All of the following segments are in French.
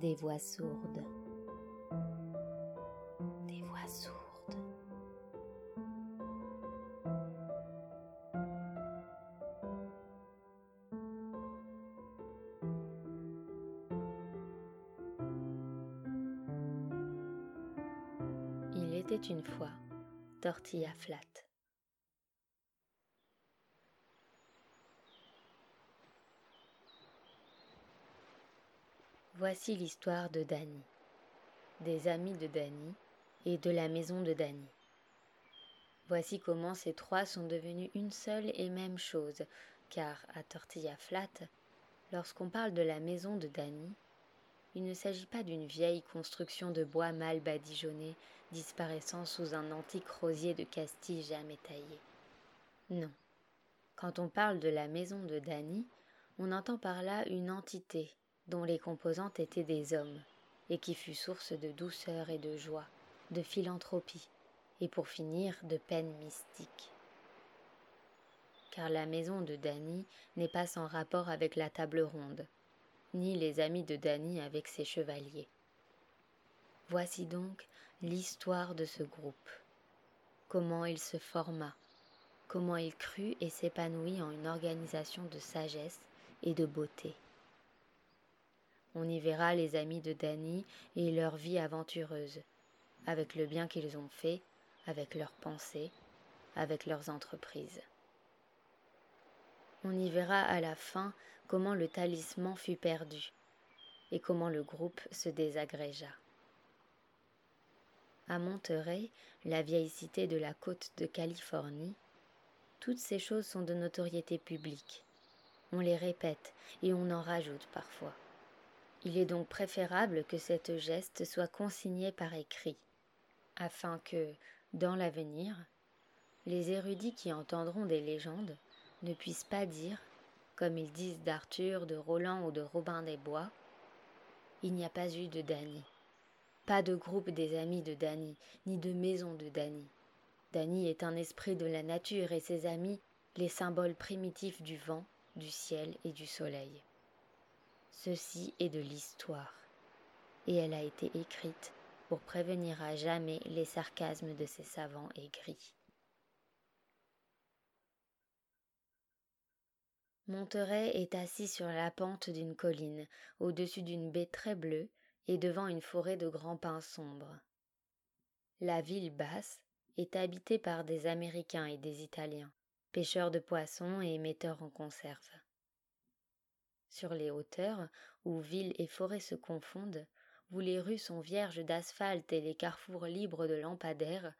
des voix sourdes. Des voix sourdes. Il était une fois tortilla flat. Voici l'histoire de Dany, des amis de Dany et de la maison de Dany. Voici comment ces trois sont devenus une seule et même chose, car à Tortilla Flat, lorsqu'on parle de la maison de Dany, il ne s'agit pas d'une vieille construction de bois mal badigeonné, disparaissant sous un antique rosier de Castille jamais taillé. Non. Quand on parle de la maison de Dany, on entend par là une entité, dont les composantes étaient des hommes, et qui fut source de douceur et de joie, de philanthropie, et pour finir de peine mystique. Car la maison de Dany n'est pas sans rapport avec la table ronde, ni les amis de Dany avec ses chevaliers. Voici donc l'histoire de ce groupe, comment il se forma, comment il crut et s'épanouit en une organisation de sagesse et de beauté. On y verra les amis de Dany et leur vie aventureuse, avec le bien qu'ils ont fait, avec leurs pensées, avec leurs entreprises. On y verra à la fin comment le talisman fut perdu et comment le groupe se désagrégea. À Monterey, la vieille cité de la côte de Californie, toutes ces choses sont de notoriété publique. On les répète et on en rajoute parfois. Il est donc préférable que cette geste soit consignée par écrit, afin que, dans l'avenir, les érudits qui entendront des légendes ne puissent pas dire, comme ils disent d'Arthur, de Roland ou de Robin des Bois, il n'y a pas eu de Dany, pas de groupe des amis de Dany, ni de maison de Dany. Dany est un esprit de la nature et ses amis les symboles primitifs du vent, du ciel et du soleil. Ceci est de l'histoire, et elle a été écrite pour prévenir à jamais les sarcasmes de ces savants aigris. Monterey est assis sur la pente d'une colline, au-dessus d'une baie très bleue et devant une forêt de grands pins sombres. La ville basse est habitée par des Américains et des Italiens, pêcheurs de poissons et metteurs en conserve. Sur les hauteurs, où ville et forêt se confondent, où les rues sont vierges d'asphalte et les carrefours libres de lampadaires,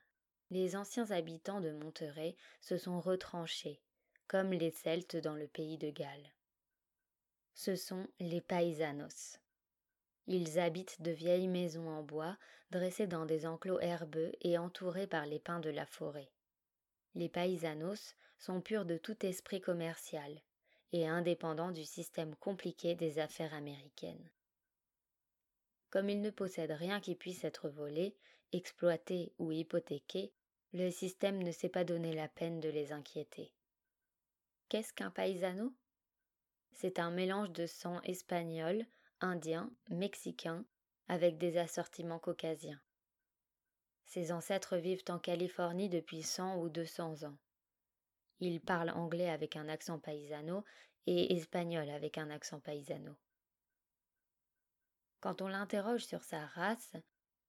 les anciens habitants de Monterey se sont retranchés, comme les Celtes dans le pays de Galles. Ce sont les paisanos. Ils habitent de vieilles maisons en bois, dressées dans des enclos herbeux et entourés par les pins de la forêt. Les paisanos sont purs de tout esprit commercial et indépendant du système compliqué des affaires américaines. Comme ils ne possèdent rien qui puisse être volé, exploité ou hypothéqué, le système ne s'est pas donné la peine de les inquiéter. Qu'est-ce qu'un paisano? C'est un mélange de sang espagnol, indien, mexicain, avec des assortiments caucasiens. Ses ancêtres vivent en Californie depuis cent ou deux cents ans. Il parle anglais avec un accent paisano et espagnol avec un accent paisano. Quand on l'interroge sur sa race,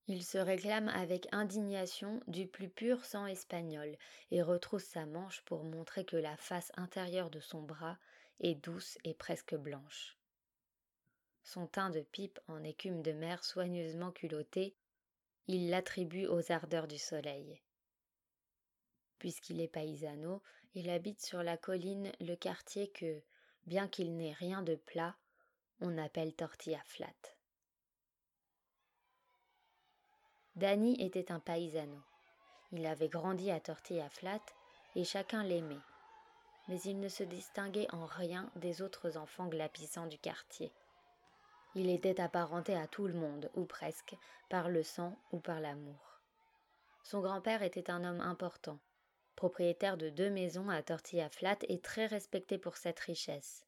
il se réclame avec indignation du plus pur sang espagnol et retrousse sa manche pour montrer que la face intérieure de son bras est douce et presque blanche. Son teint de pipe en écume de mer soigneusement culotté, il l'attribue aux ardeurs du soleil. Puisqu'il est paisano, il habite sur la colline le quartier que, bien qu'il n'ait rien de plat, on appelle tortilla flat. Danny était un paisano. Il avait grandi à tortilla flat et chacun l'aimait. Mais il ne se distinguait en rien des autres enfants glapissants du quartier. Il était apparenté à tout le monde, ou presque, par le sang ou par l'amour. Son grand-père était un homme important, propriétaire de deux maisons à Tortilla Flat et très respecté pour cette richesse.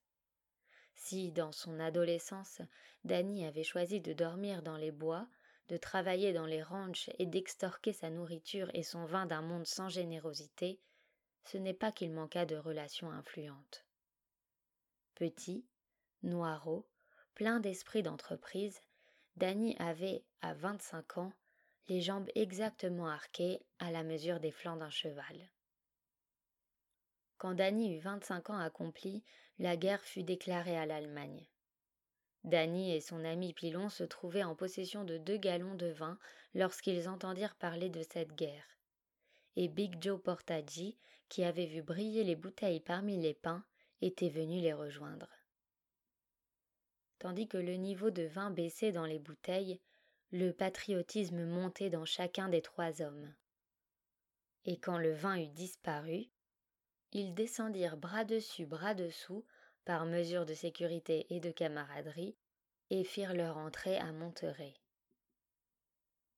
Si, dans son adolescence, Danny avait choisi de dormir dans les bois, de travailler dans les ranchs et d'extorquer sa nourriture et son vin d'un monde sans générosité, ce n'est pas qu'il manqua de relations influentes. Petit, noirot, plein d'esprit d'entreprise, Danny avait, à vingt-cinq ans, les jambes exactement arquées à la mesure des flancs d'un cheval. Quand Danny eut vingt-cinq ans accomplis, la guerre fut déclarée à l'Allemagne. Danny et son ami Pilon se trouvaient en possession de deux gallons de vin lorsqu'ils entendirent parler de cette guerre. Et Big Joe Portaggi, qui avait vu briller les bouteilles parmi les pins, était venu les rejoindre. Tandis que le niveau de vin baissait dans les bouteilles, le patriotisme montait dans chacun des trois hommes. Et quand le vin eut disparu, ils descendirent bras dessus, bras dessous, par mesure de sécurité et de camaraderie, et firent leur entrée à Monterey.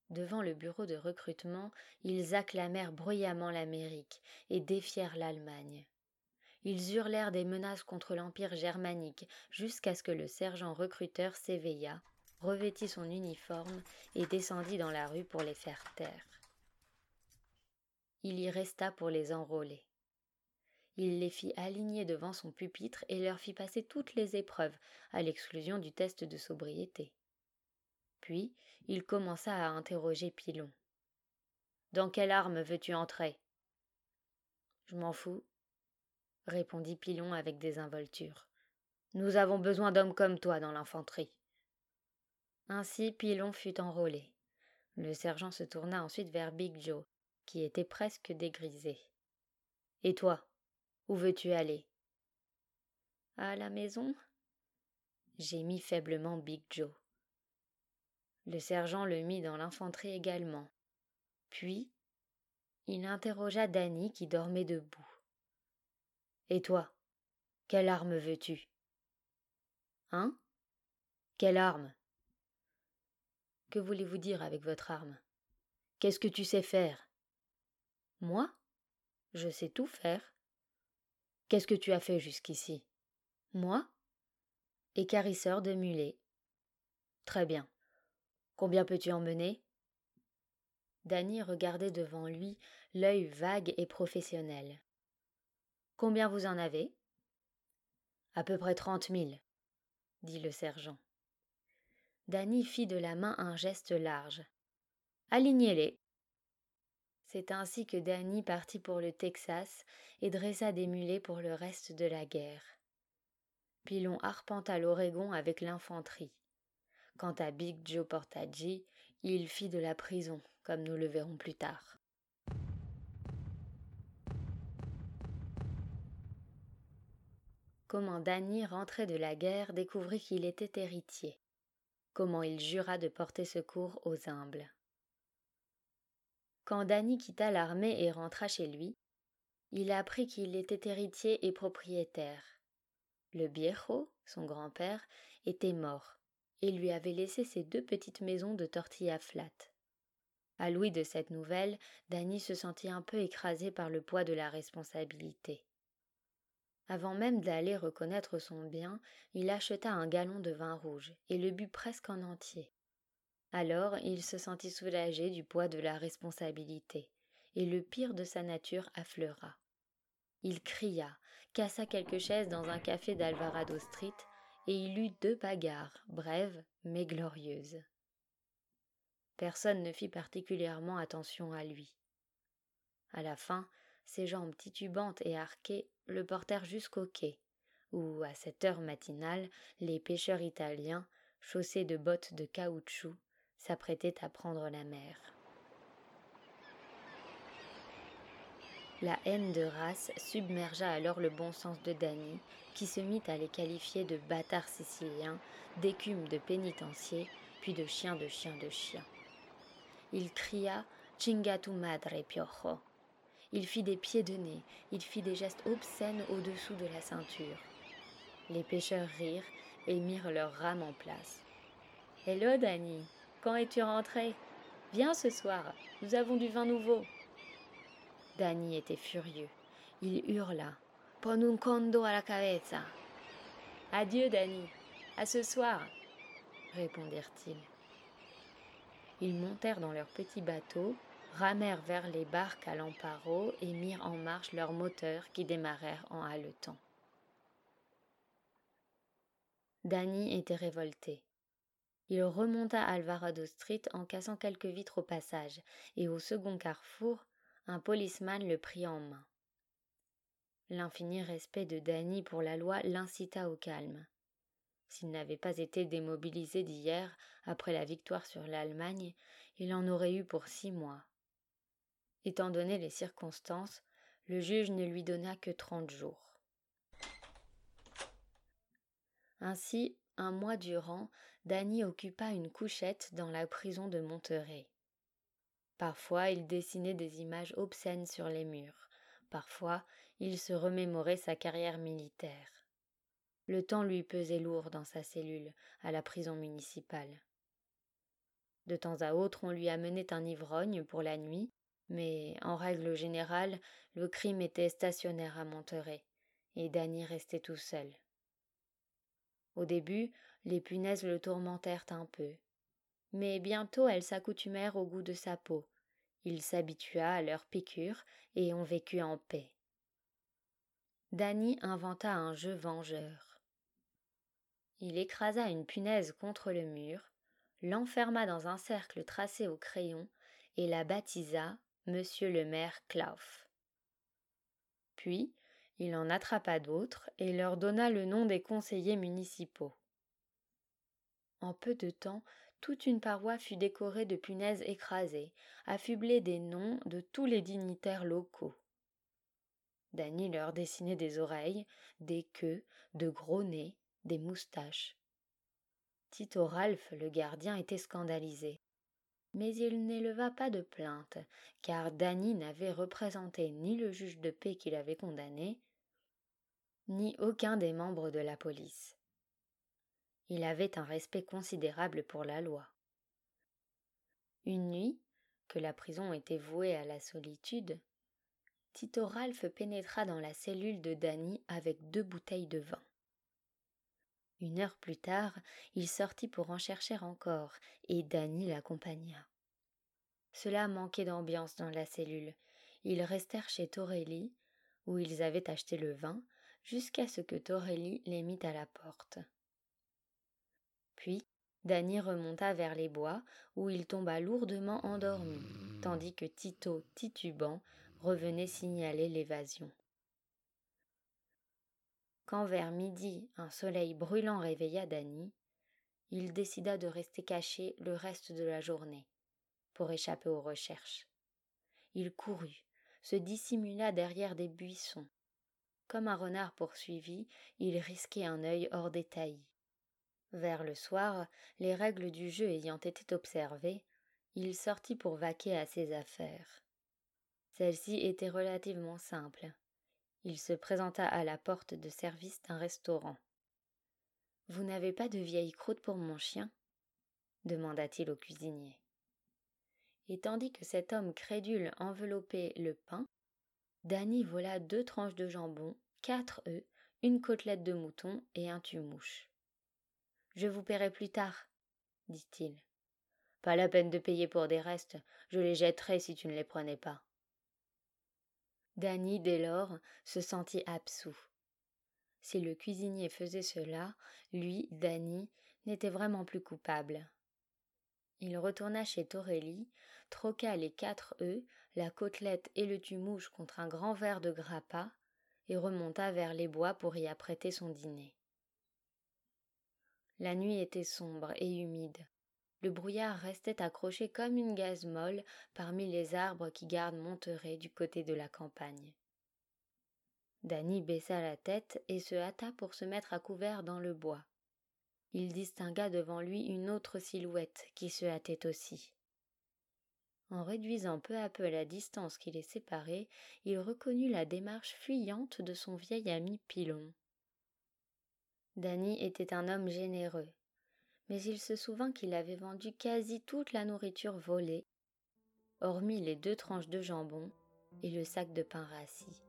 Devant le bureau de recrutement, ils acclamèrent bruyamment l'Amérique et défièrent l'Allemagne. Ils hurlèrent des menaces contre l'Empire germanique jusqu'à ce que le sergent recruteur s'éveilla, revêtit son uniforme et descendit dans la rue pour les faire taire. Il y resta pour les enrôler. Il les fit aligner devant son pupitre et leur fit passer toutes les épreuves, à l'exclusion du test de sobriété. Puis il commença à interroger Pilon. Dans quelle arme veux-tu entrer Je m'en fous, répondit Pilon avec désinvolture. Nous avons besoin d'hommes comme toi dans l'infanterie. Ainsi Pilon fut enrôlé. Le sergent se tourna ensuite vers Big Joe, qui était presque dégrisé. Et toi où veux-tu aller? À la maison? Gémit faiblement Big Joe. Le sergent le mit dans l'infanterie également. Puis, il interrogea Danny qui dormait debout. Et toi Quelle arme veux-tu? Hein? Quelle arme? Que voulez-vous dire avec votre arme? Qu'est-ce que tu sais faire? Moi? Je sais tout faire. Qu'est-ce que tu as fait jusqu'ici? Moi? Écarisseur de mulet. Très bien. Combien peux-tu emmener? Danny regardait devant lui, l'œil vague et professionnel. Combien vous en avez? À peu près trente mille, dit le sergent. Danny fit de la main un geste large. Alignez-les. C'est ainsi que Danny partit pour le Texas et dressa des mulets pour le reste de la guerre. Pilon arpenta l'Oregon avec l'infanterie. Quant à Big Joe Portaggi, il fit de la prison, comme nous le verrons plus tard. Comment Danny, rentré de la guerre, découvrit qu'il était héritier. Comment il jura de porter secours aux humbles. Quand Danny quitta l'armée et rentra chez lui, il apprit qu'il était héritier et propriétaire. Le viejo, son grand-père, était mort et lui avait laissé ses deux petites maisons de tortillas flat. À l'ouïe de cette nouvelle, Danny se sentit un peu écrasé par le poids de la responsabilité. Avant même d'aller reconnaître son bien, il acheta un gallon de vin rouge et le but presque en entier. Alors il se sentit soulagé du poids de la responsabilité, et le pire de sa nature affleura. Il cria, cassa quelques chaises dans un café d'Alvarado Street, et il eut deux bagarres, brèves mais glorieuses. Personne ne fit particulièrement attention à lui. À la fin, ses jambes titubantes et arquées le portèrent jusqu'au quai, où, à cette heure matinale, les pêcheurs italiens, chaussés de bottes de caoutchouc, s'apprêtait à prendre la mer. La haine de race submergea alors le bon sens de Danny, qui se mit à les qualifier de bâtards siciliens, d'écumes de pénitenciers, puis de chiens de chiens de chiens. Il cria Chinga tu madre, piojo. Il fit des pieds de nez, il fit des gestes obscènes au-dessous de la ceinture. Les pêcheurs rirent et mirent leurs rames en place. Hello, Danny, quand es-tu rentré? Viens ce soir, nous avons du vin nouveau. Danny était furieux. Il hurla. Pon un condo à la cabeza. Adieu, Danny. À ce soir, répondirent-ils. Ils montèrent dans leur petit bateau, ramèrent vers les barques à l'emparo et mirent en marche leurs moteurs qui démarrèrent en haletant. Danny était révolté. Il remonta Alvarado Street en cassant quelques vitres au passage, et au second carrefour, un policeman le prit en main. L'infini respect de Danny pour la loi l'incita au calme. S'il n'avait pas été démobilisé d'hier, après la victoire sur l'Allemagne, il en aurait eu pour six mois. Étant donné les circonstances, le juge ne lui donna que trente jours. Ainsi, un mois durant, Danny occupa une couchette dans la prison de Monterey. Parfois, il dessinait des images obscènes sur les murs. Parfois, il se remémorait sa carrière militaire. Le temps lui pesait lourd dans sa cellule, à la prison municipale. De temps à autre, on lui amenait un ivrogne pour la nuit, mais en règle générale, le crime était stationnaire à Monterey, et Danny restait tout seul. Au début, les punaises le tourmentèrent un peu. Mais bientôt elles s'accoutumèrent au goût de sa peau. Il s'habitua à leurs piqûres et on vécut en paix. Danny inventa un jeu vengeur. Il écrasa une punaise contre le mur, l'enferma dans un cercle tracé au crayon et la baptisa Monsieur le maire Klauf. Puis, il en attrapa d'autres et leur donna le nom des conseillers municipaux. En peu de temps, toute une paroi fut décorée de punaises écrasées, affublée des noms de tous les dignitaires locaux. Danny leur dessinait des oreilles, des queues, de gros nez, des moustaches. Tito Ralph, le gardien, était scandalisé. Mais il n'éleva pas de plainte, car Danny n'avait représenté ni le juge de paix qui l'avait condamné, ni aucun des membres de la police. Il avait un respect considérable pour la loi. Une nuit, que la prison était vouée à la solitude, Tito Ralph pénétra dans la cellule de Danny avec deux bouteilles de vin. Une heure plus tard, il sortit pour en chercher encore, et Danny l'accompagna. Cela manquait d'ambiance dans la cellule. Ils restèrent chez Torelli, où ils avaient acheté le vin, jusqu'à ce que Torelli les mit à la porte. Puis, Danny remonta vers les bois, où il tomba lourdement endormi, tandis que Tito, titubant, revenait signaler l'évasion. Quand vers midi un soleil brûlant réveilla Danny, il décida de rester caché le reste de la journée, pour échapper aux recherches. Il courut, se dissimula derrière des buissons, comme un renard poursuivi, il risquait un œil hors des taillis. Vers le soir, les règles du jeu ayant été observées, il sortit pour vaquer à ses affaires. Celle-ci était relativement simple. Il se présenta à la porte de service d'un restaurant. Vous n'avez pas de vieille croûte pour mon chien? demanda-t-il au cuisinier. Et tandis que cet homme crédule enveloppait le pain, Danny vola deux tranches de jambon, quatre œufs, une côtelette de mouton et un tue-mouche. Je vous paierai plus tard, dit-il. Pas la peine de payer pour des restes, je les jetterai si tu ne les prenais pas. Danny, dès lors, se sentit absous. Si le cuisinier faisait cela, lui, Danny, n'était vraiment plus coupable. Il retourna chez Torelli, troqua les quatre œufs, la côtelette et le tue-mouche contre un grand verre de grappa, et remonta vers les bois pour y apprêter son dîner. La nuit était sombre et humide. Le brouillard restait accroché comme une gaze molle parmi les arbres qui gardent Monterey du côté de la campagne. Danny baissa la tête et se hâta pour se mettre à couvert dans le bois. Il distingua devant lui une autre silhouette qui se hâtait aussi. En réduisant peu à peu la distance qui les séparait, il reconnut la démarche fuyante de son vieil ami Pilon. Danny était un homme généreux, mais il se souvint qu'il avait vendu quasi toute la nourriture volée, hormis les deux tranches de jambon et le sac de pain rassis.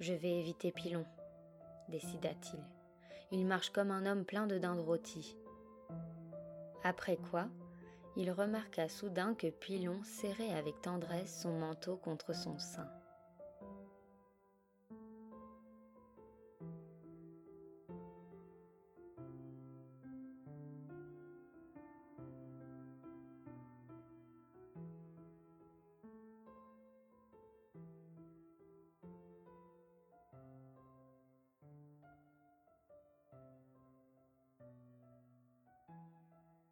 Je vais éviter Pilon, décida-t-il. Il marche comme un homme plein de dindes rôties. Après quoi, il remarqua soudain que Pilon serrait avec tendresse son manteau contre son sein.